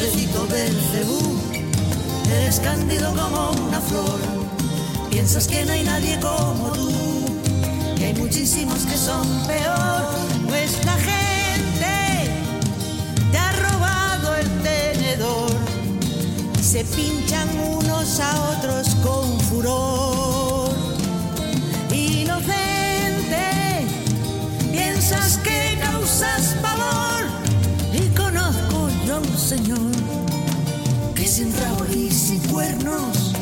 Pobrecito Belcebú, eres cándido como una flor. Piensas que no hay nadie como tú, que hay muchísimos que son peor. La gente te ha robado el tenedor. Se pinchan unos a otros con furor. Inocente, piensas que causas pavor. Y conozco yo un señor sin y sin cuernos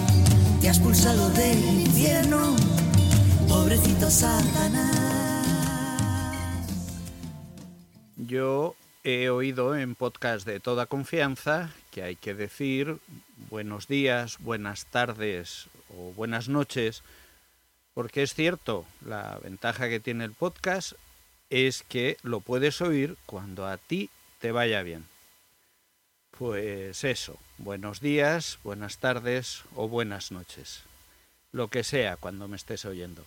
te has pulsado del infierno, pobrecito Satanás. Yo he oído en podcast de toda confianza que hay que decir buenos días, buenas tardes o buenas noches, porque es cierto, la ventaja que tiene el podcast es que lo puedes oír cuando a ti te vaya bien. Pues eso, buenos días, buenas tardes o buenas noches, lo que sea cuando me estés oyendo.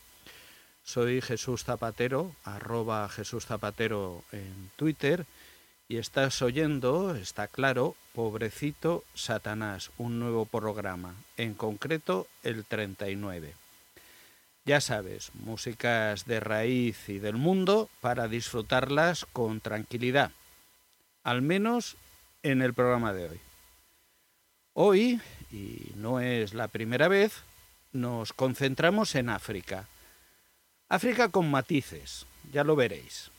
Soy Jesús Zapatero, arroba Jesús Zapatero en Twitter, y estás oyendo, está claro, Pobrecito Satanás, un nuevo programa, en concreto el 39. Ya sabes, músicas de raíz y del mundo para disfrutarlas con tranquilidad, al menos en el programa de hoy. Hoy, y no es la primera vez, nos concentramos en África. África con matices, ya lo veréis.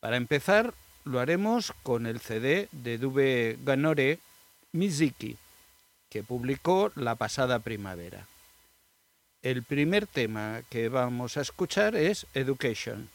Para empezar, lo haremos con el CD de Dube Ganore Miziki, que publicó la pasada primavera. El primer tema que vamos a escuchar es Education.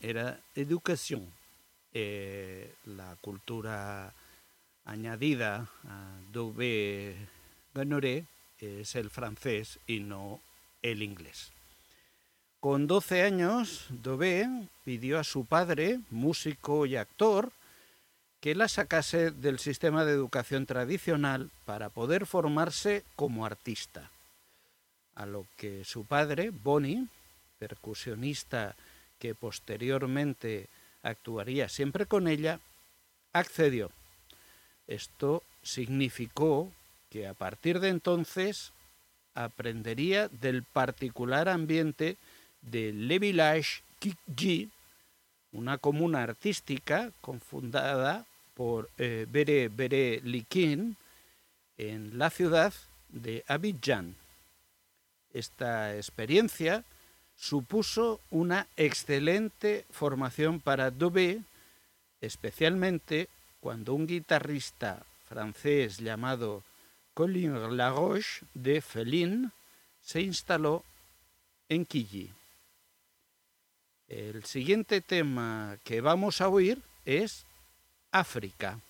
Era educación. Eh, la cultura añadida a Dove Ganoré es el francés y no el inglés. Con 12 años, Dove pidió a su padre, músico y actor, que la sacase del sistema de educación tradicional para poder formarse como artista. A lo que su padre, Bonnie, percusionista que posteriormente actuaría siempre con ella, accedió. Esto significó que a partir de entonces aprendería del particular ambiente de Le Village Kikji, una comuna artística confundada por eh, Bere Bere Likin en la ciudad de Abidjan. Esta experiencia supuso una excelente formación para Dubé, especialmente cuando un guitarrista francés llamado Colin Laroche de Felin se instaló en Quilly. El siguiente tema que vamos a oír es África.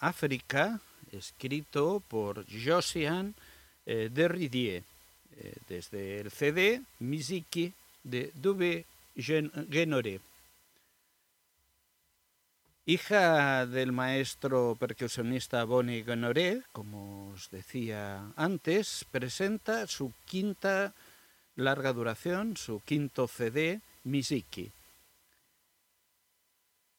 África, escrito por Josiane eh, Derridier, eh, desde el CD Miziki de Dubé Genoré. Hija del maestro percusionista Bonnie Genoré, como os decía antes, presenta su quinta larga duración, su quinto CD, Miziki.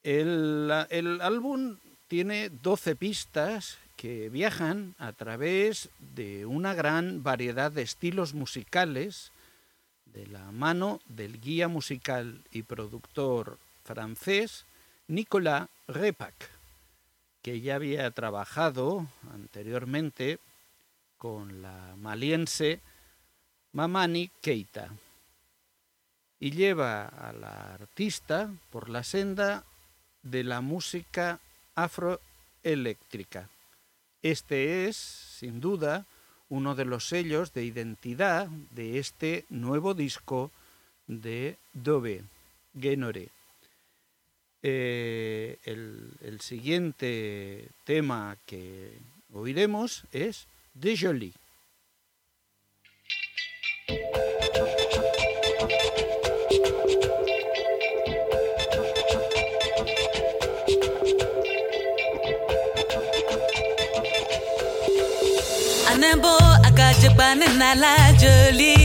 El, el, álbum tiene 12 pistas que viajan a través de una gran variedad de estilos musicales de la mano del guía musical y productor francés Nicolas Repac, que ya había trabajado anteriormente con la maliense Mamani Keita y lleva a la artista por la senda de la música afroeléctrica. Este es, sin duda, uno de los sellos de identidad de este nuevo disco de Dove, Genore. Eh, el, el, siguiente tema que oiremos es De Jolie. Akajepane na la jolie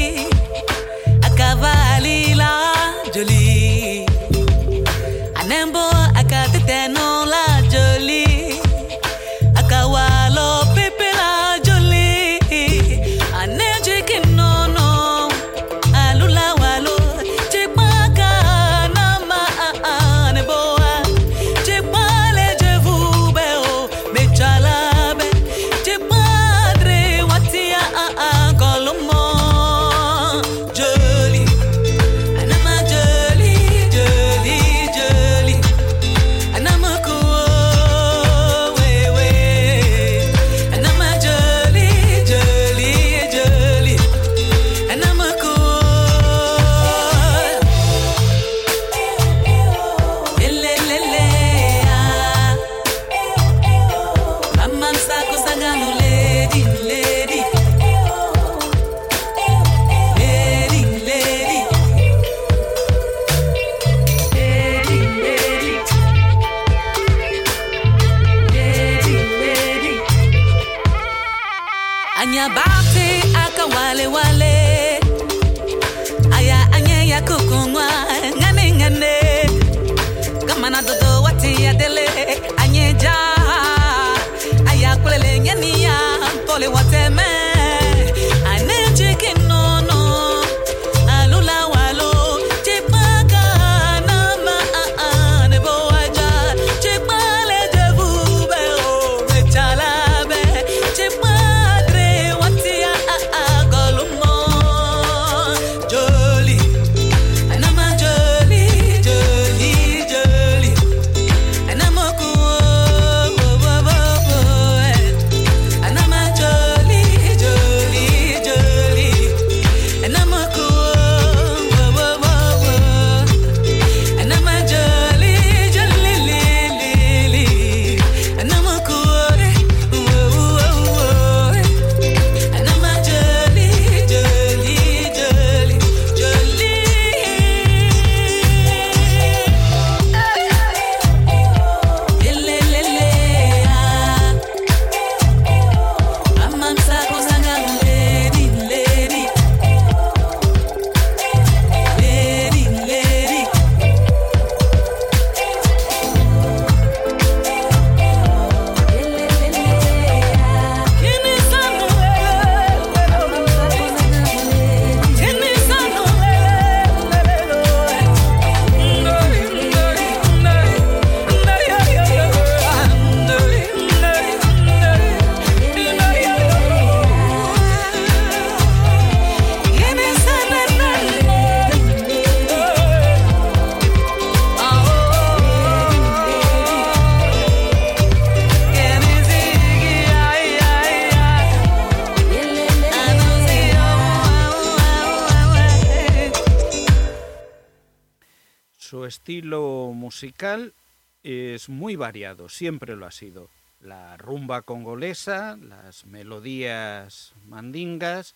es muy variado, siempre lo ha sido. La rumba congolesa, las melodías mandingas,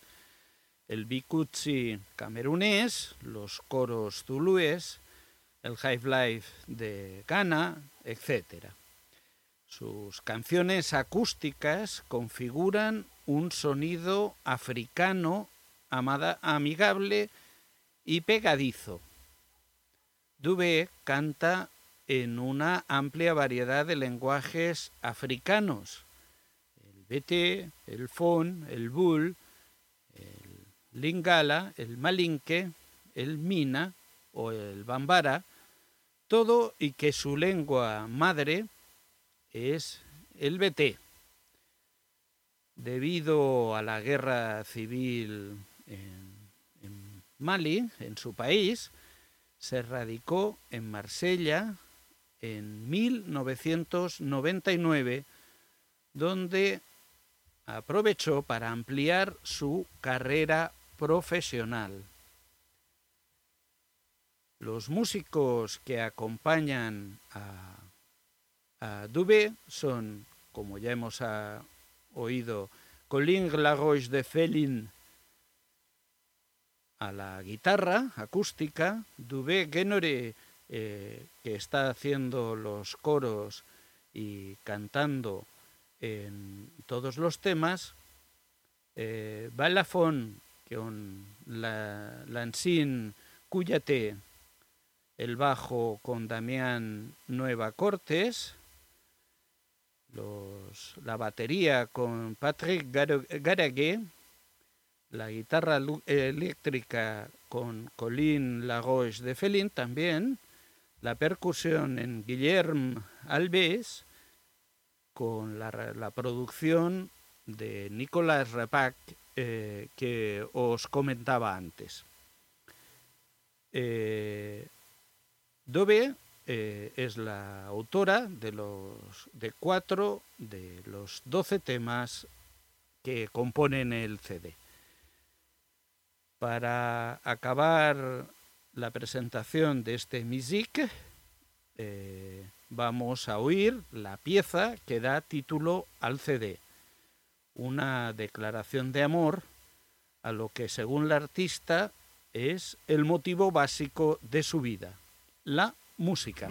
el bikutsi camerunés, los coros zulúes, el high life de Ghana, etc. Sus canciones acústicas configuran un sonido africano amada- amigable y pegadizo. Dubé canta en una amplia variedad de lenguajes africanos. El bete, el fon, el bul, el lingala, el malinque, el mina o el bambara, todo y que su lengua madre es el beté. Debido a la guerra civil en, en Mali, en su país, se radicó en Marsella en 1999, donde aprovechó para ampliar su carrera profesional. Los músicos que acompañan a, Dubé son, como ya hemos ah, oído, Colin Laroche de Felin a la guitarra acústica, Dubé Guénore, eh, que está haciendo los coros y cantando en todos los temas, eh, Balafón, con la, Lansín Cuyate, el bajo con Damián Nueva Cortes, la batería con Patrick Garagué, la guitarra lu- eléctrica con Colin Laroche de Felin también, la percusión en Guillermo Alves, con la, producción de Nicolás Repac eh, que os comentaba antes. Eh, Dove eh, es la autora de los de cuatro de los doce temas que componen el CD. Para acabar la presentación de este music, eh, vamos a oír la pieza que da título al CD, una declaración de amor a lo que según la artista es el motivo básico de su vida, la música.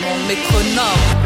Mon métronome.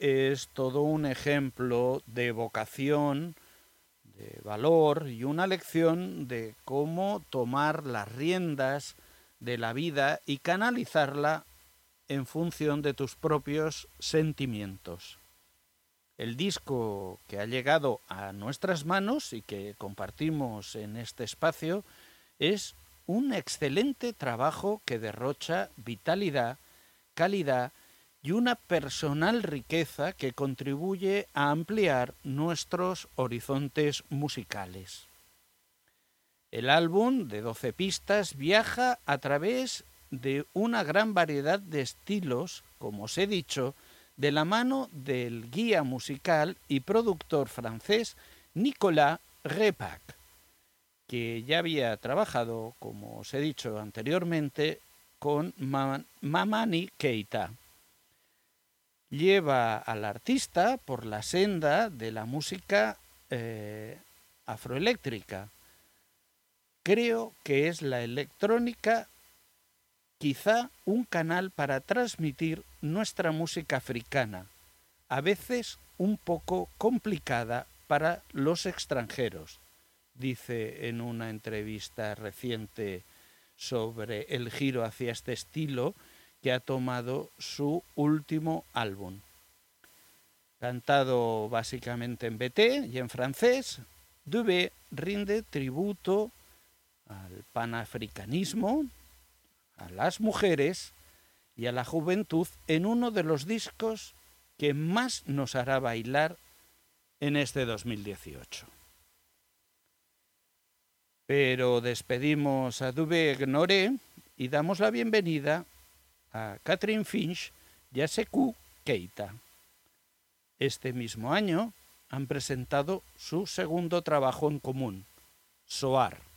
Es todo un ejemplo de vocación, de valor y una lección de cómo tomar las riendas de la vida y canalizarla en función de tus propios sentimientos. El disco que ha llegado a nuestras manos y que compartimos en este espacio es un excelente trabajo que derrocha vitalidad, calidad y una personal riqueza que contribuye a ampliar nuestros horizontes musicales. El álbum de 12 pistas viaja a través de una gran variedad de estilos, como os he dicho, de la mano del guía musical y productor francés Nicolas Repac, que ya había trabajado, como os he dicho anteriormente, con Mamani Keita. Lleva al artista por la senda de la música eh, afroeléctrica. Creo que es la electrónica quizá un canal para transmitir nuestra música africana, a veces un poco complicada para los extranjeros, dice en una entrevista reciente sobre el giro hacia este estilo que ha tomado su último álbum. Cantado básicamente en BT y en francés, Dubé rinde tributo al panafricanismo, a las mujeres y a la juventud en uno de los discos que más nos hará bailar en este 2018. Pero despedimos a Dubé Ignoré y damos la bienvenida a Catherine Finch y a Sekou Keita. Este mismo año han presentado su segundo trabajo en común, Soar.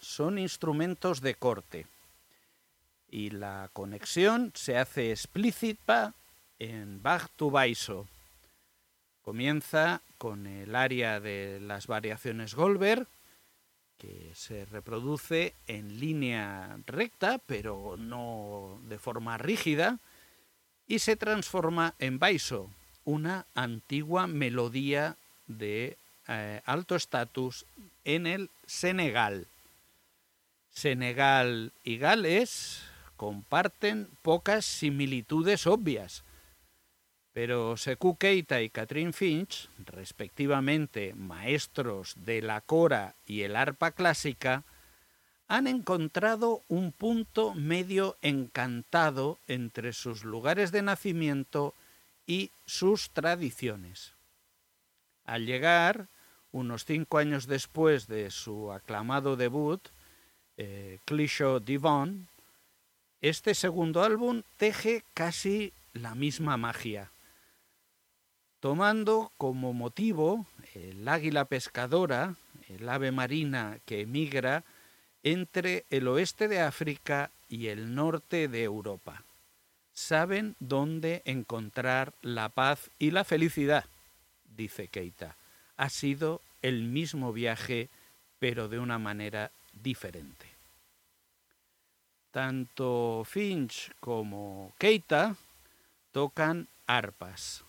Son instrumentos de corte y la conexión se hace explícita en Bach to Baiso. Comienza con el área de las variaciones Goldberg, que se reproduce en línea recta, pero no de forma rígida, y se transforma en Baiso, una antigua melodía de eh, alto estatus en el Senegal. Senegal y Gales comparten pocas similitudes obvias, pero Sekou Keita y Catherine Finch, respectivamente maestros de la cora y el arpa clásica, han encontrado un punto medio encantado entre sus lugares de nacimiento y sus tradiciones. Al llegar, unos cinco años después de su aclamado debut, eh, Clichy Divon, este segundo álbum teje casi la misma magia, tomando como motivo el águila pescadora, el ave marina que emigra entre el oeste de África y el norte de Europa. Saben dónde encontrar la paz y la felicidad, dice Keita. Ha sido el mismo viaje, pero de una manera diferente. Tanto Finch como Keita tocan arpas,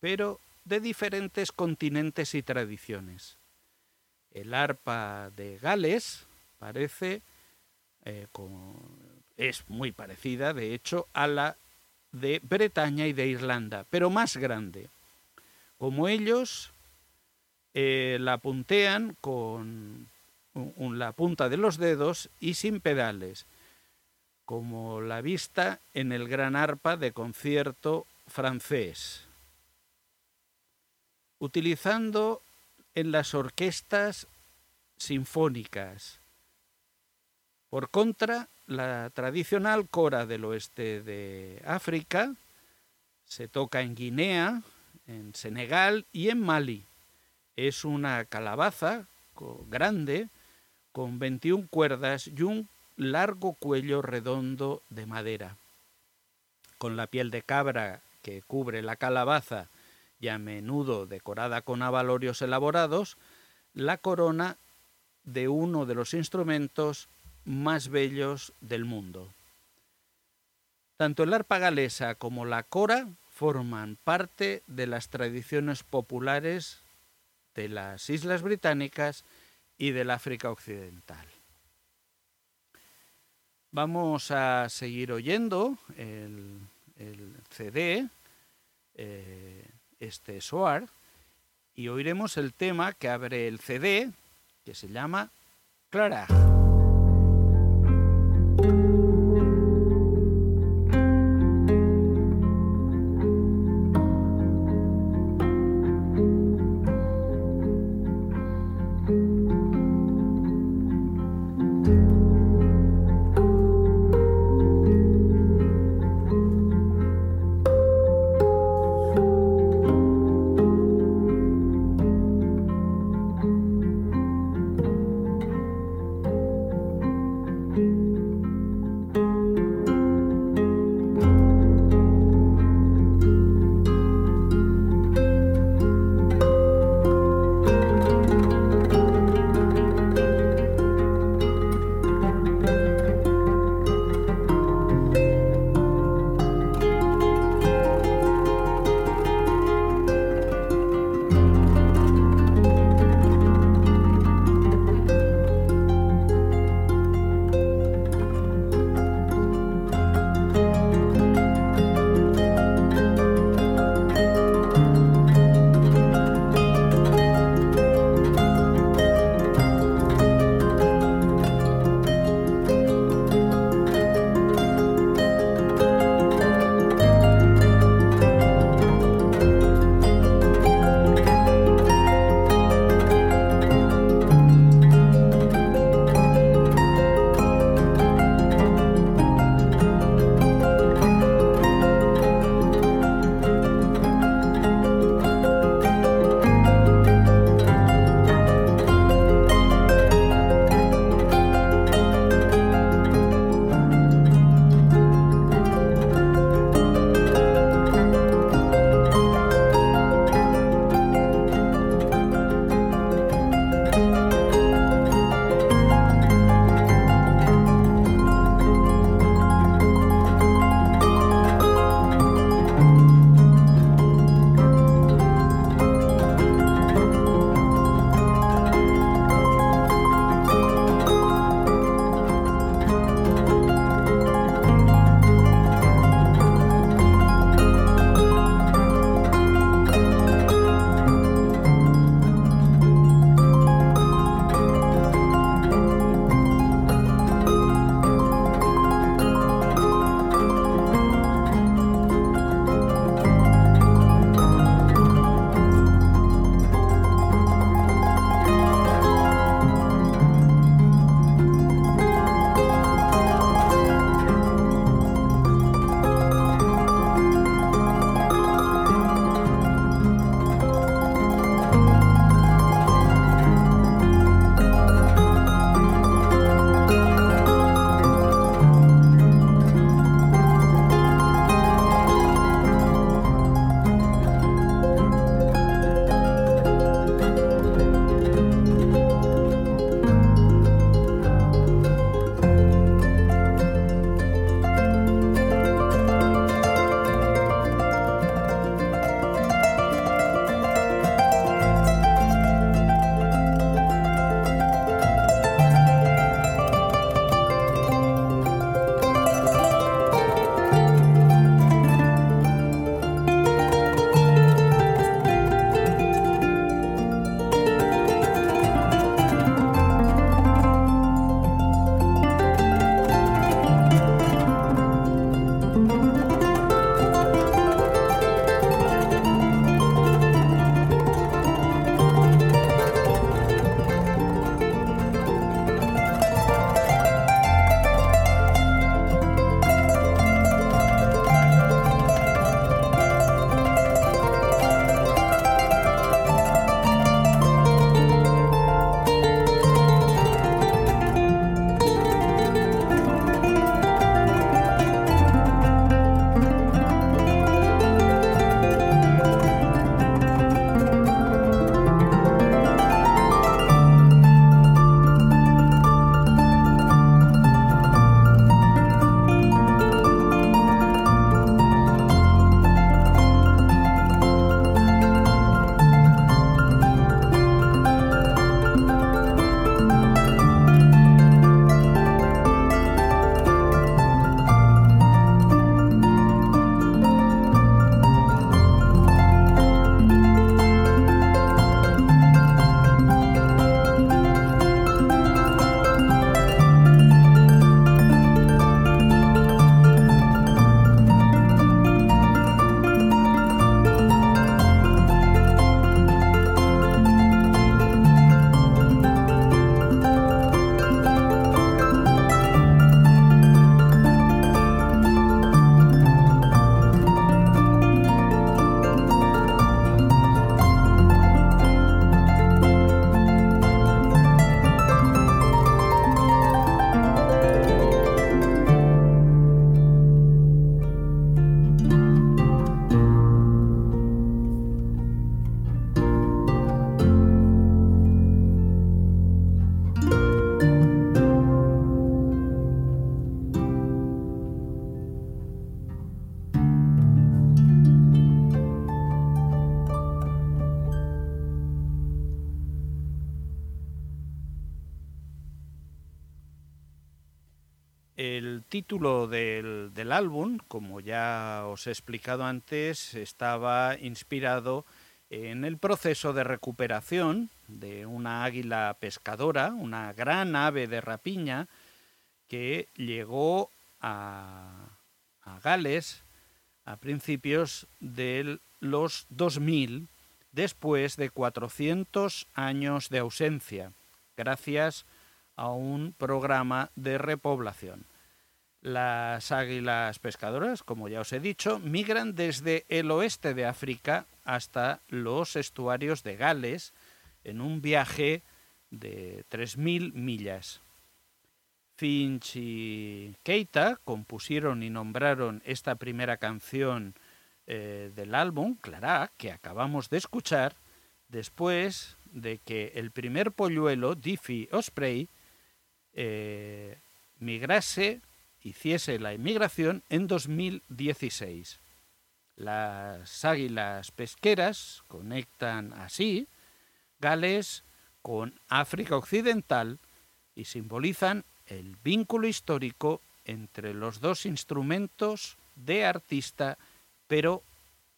pero de diferentes continentes y tradiciones. El arpa de Gales parece eh, es muy parecida, de hecho, a la de Bretaña y de Irlanda, pero más grande. Como ellos eh, la puntean con la punta de los dedos y sin pedales, como la vista en el gran arpa de concierto francés, utilizando en las orquestas sinfónicas. Por contra, la tradicional cora del oeste de África se toca en Guinea, en Senegal y en Mali. Es una calabaza grande con 21 cuerdas y un largo cuello redondo de madera. Con la piel de cabra que cubre la calabaza y a menudo decorada con abalorios elaborados, la corona de uno de los instrumentos más bellos del mundo. Tanto el arpa galesa como la cora forman parte de las tradiciones populares de las Islas Británicas y del África Occidental. Vamos a seguir oyendo el, el CD, eh, este Soar, y oiremos el tema que abre el CD, que se llama Clara. Clara título del, álbum, como ya os he explicado antes, estaba inspirado en el proceso de recuperación de una águila pescadora, una gran ave de rapiña, que llegó a, a Gales a principios de los 2000, después de 400 años de ausencia, gracias a un programa de repoblación. Las águilas pescadoras, como ya os he dicho, migran desde el oeste de África hasta los estuarios de Gales en un viaje de 3.000 millas. Finch y Keita compusieron y nombraron esta primera canción eh, del álbum, Clara, que acabamos de escuchar, después de que el primer polluelo, Diffie Osprey, eh, migrase, hiciese la inmigración en 2016. Las águilas pesqueras conectan así Gales con África Occidental y simbolizan el vínculo histórico entre los dos instrumentos de artista, pero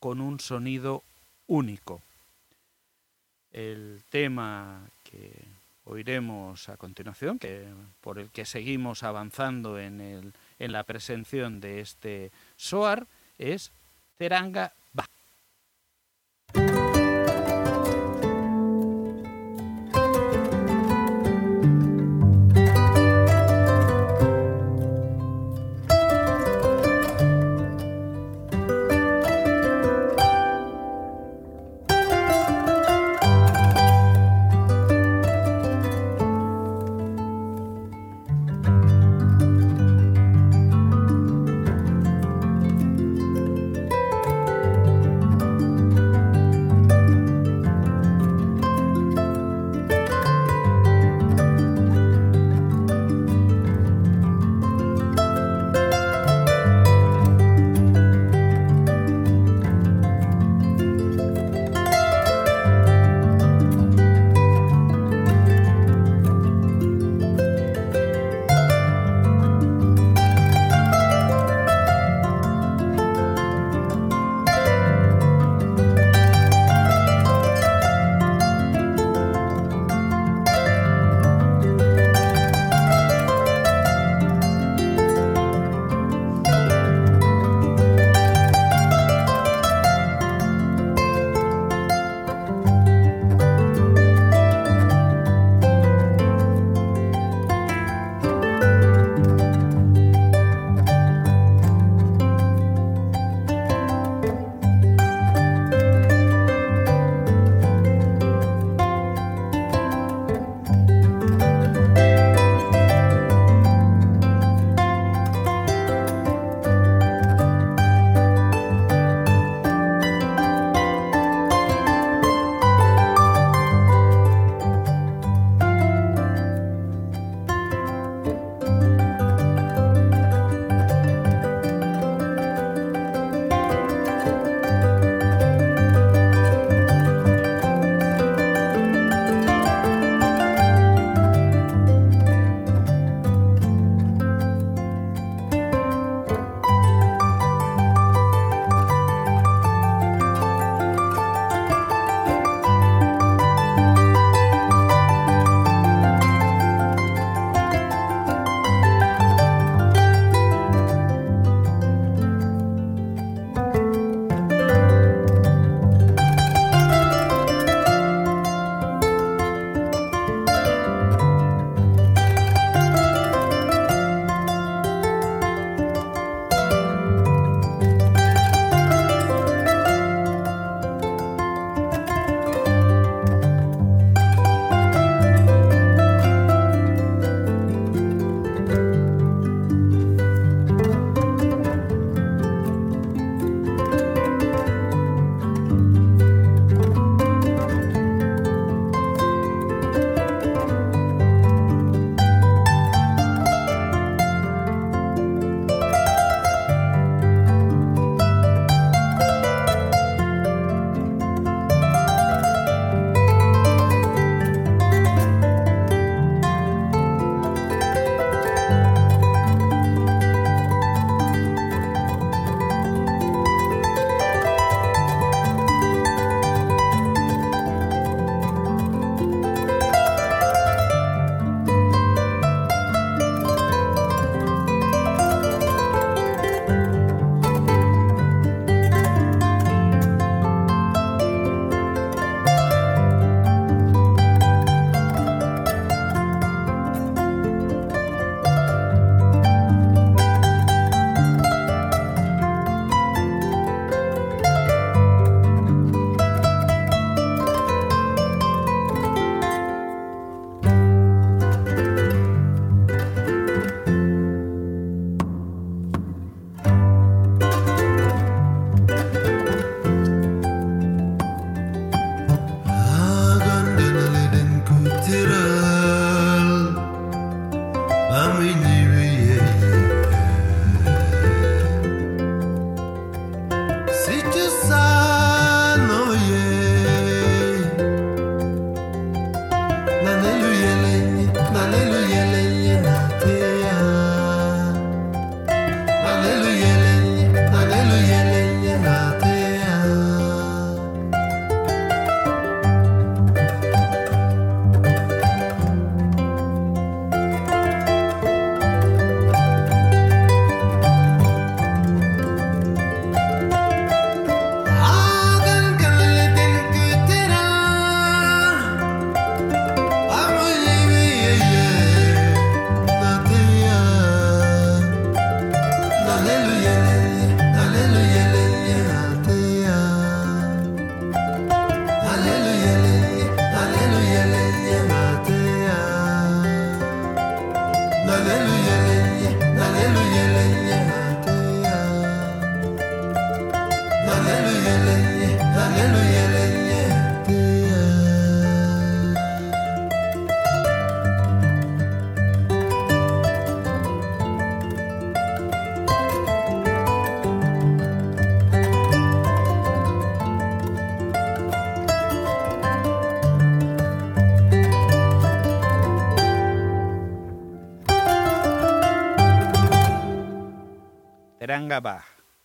con un sonido único. El tema que oiremos a continuación, que, por el que seguimos avanzando en, la presención de este SOAR, es. Teranga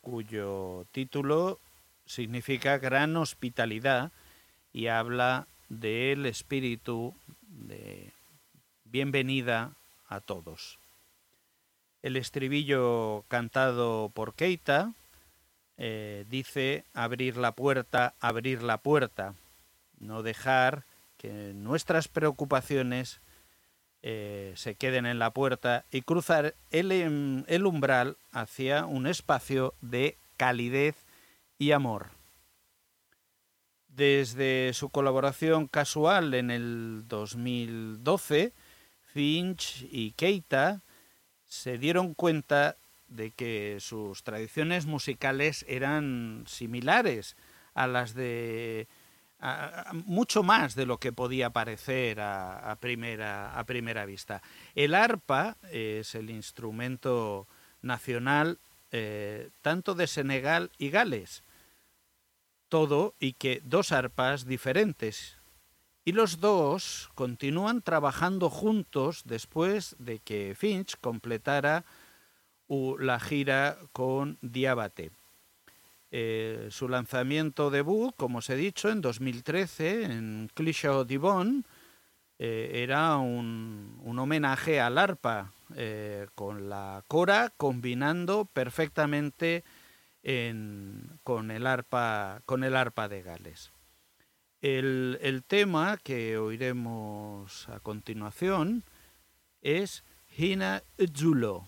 Cuyo título significa gran hospitalidad y habla del espíritu de bienvenida a todos. El estribillo cantado por Keita eh, dice abrir la puerta, abrir la puerta, no dejar que nuestras preocupaciones eh, se queden en la puerta y cruzar el, em, el umbral hacia un espacio de calidez y amor. Desde su colaboración casual en el 2012, Finch y Keita se dieron cuenta de que sus tradiciones musicales eran similares a las de mucho más de lo que podía parecer a, primera, a primera vista. El arpa es el instrumento nacional eh, tanto de Senegal y Gales, todo y que dos arpas diferentes. Y los dos continúan trabajando juntos después de que Finch completara la gira con Diabate. Eh, su lanzamiento debut, como os he dicho, en 2013 en Clichy Divon, eh, era un, un homenaje al arpa, eh, con la cora combinando perfectamente en- con, el arpa, con el arpa de Gales. El, el tema que oiremos a continuación es Hina Zulo.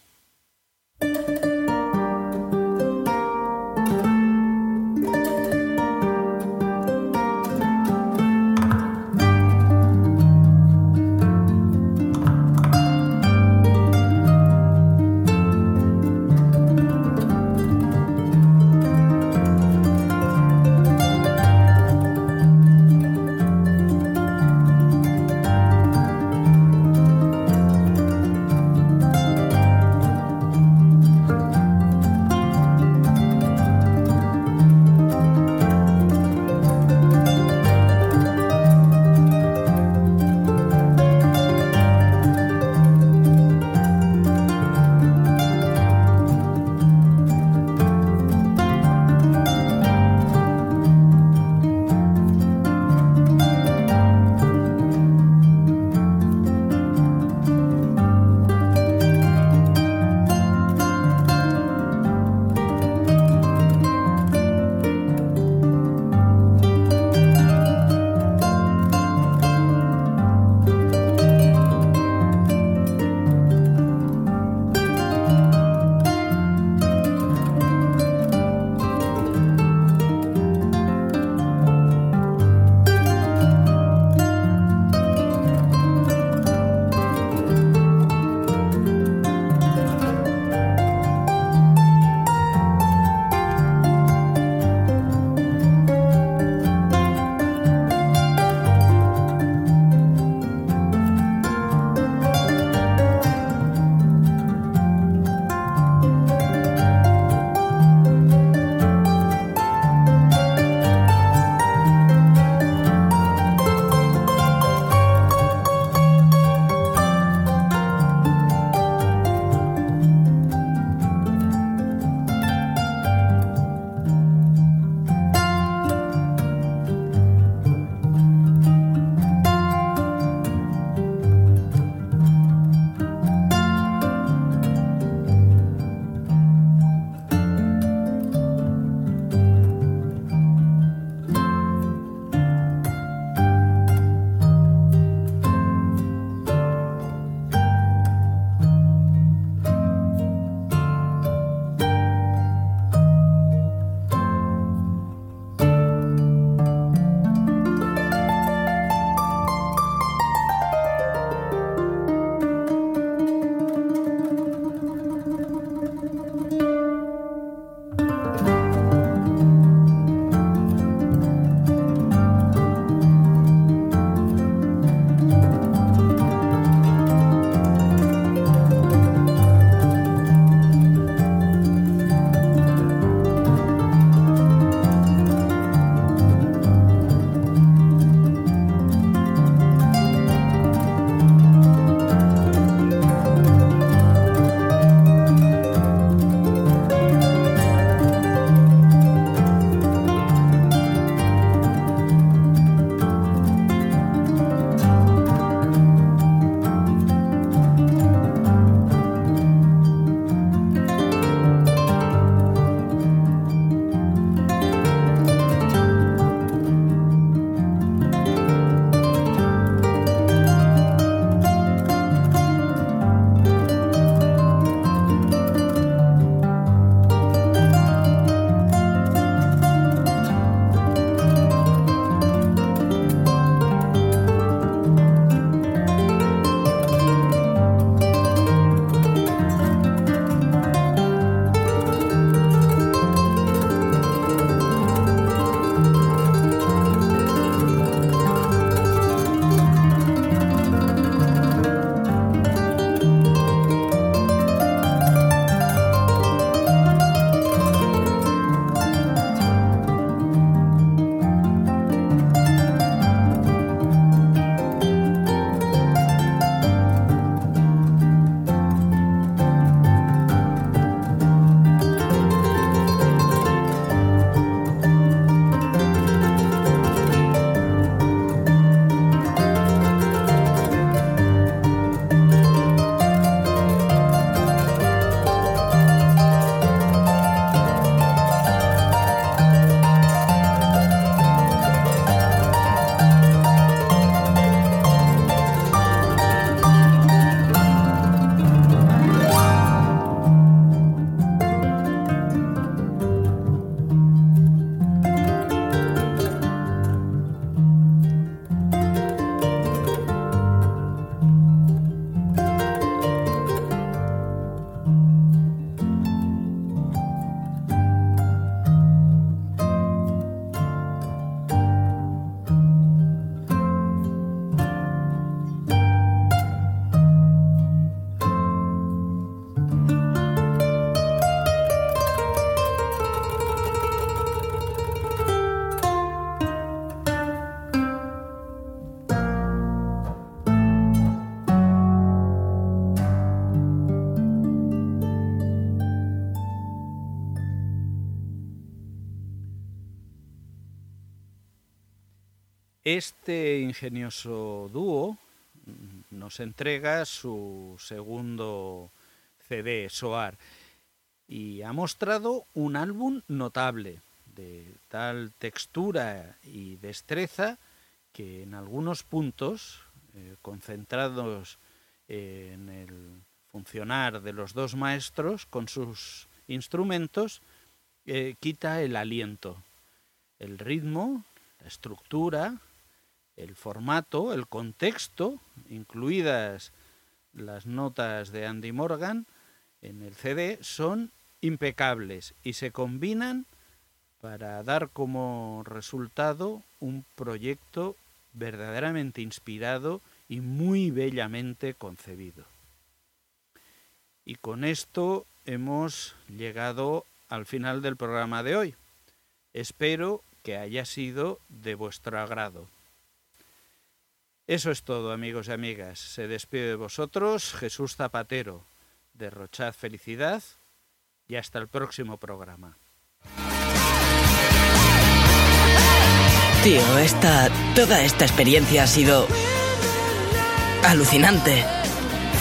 Este ingenioso dúo mm, nos entrega su segundo CD, Soar, y ha mostrado un álbum notable, de tal textura y destreza que en algunos puntos, eh, concentrados en el funcionar de los dos maestros con sus instrumentos, eh, quita el aliento. El ritmo, la estructura, el formato, el contexto, incluidas las notas de Andy Morgan en el CD, son impecables y se combinan para dar como resultado un proyecto verdaderamente inspirado y muy bellamente concebido. Y con esto hemos llegado al final del programa de hoy. Espero que haya sido de vuestro agrado. Eso es todo, amigos y amigas. Se despide de vosotros Jesús Zapatero. Derrochad felicidad y hasta el próximo programa. Tío, esta. toda esta experiencia ha sido. alucinante.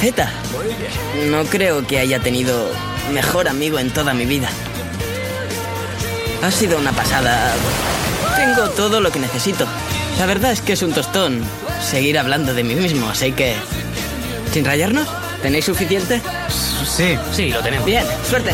Z, no creo que haya tenido mejor amigo en toda mi vida. Ha sido una pasada. Tengo todo lo que necesito. La verdad es que es un tostón seguir hablando de mí mismo, así que. ¿Sin rayarnos? ¿Tenéis suficiente? Sí, sí, lo tenemos. Bien, suerte.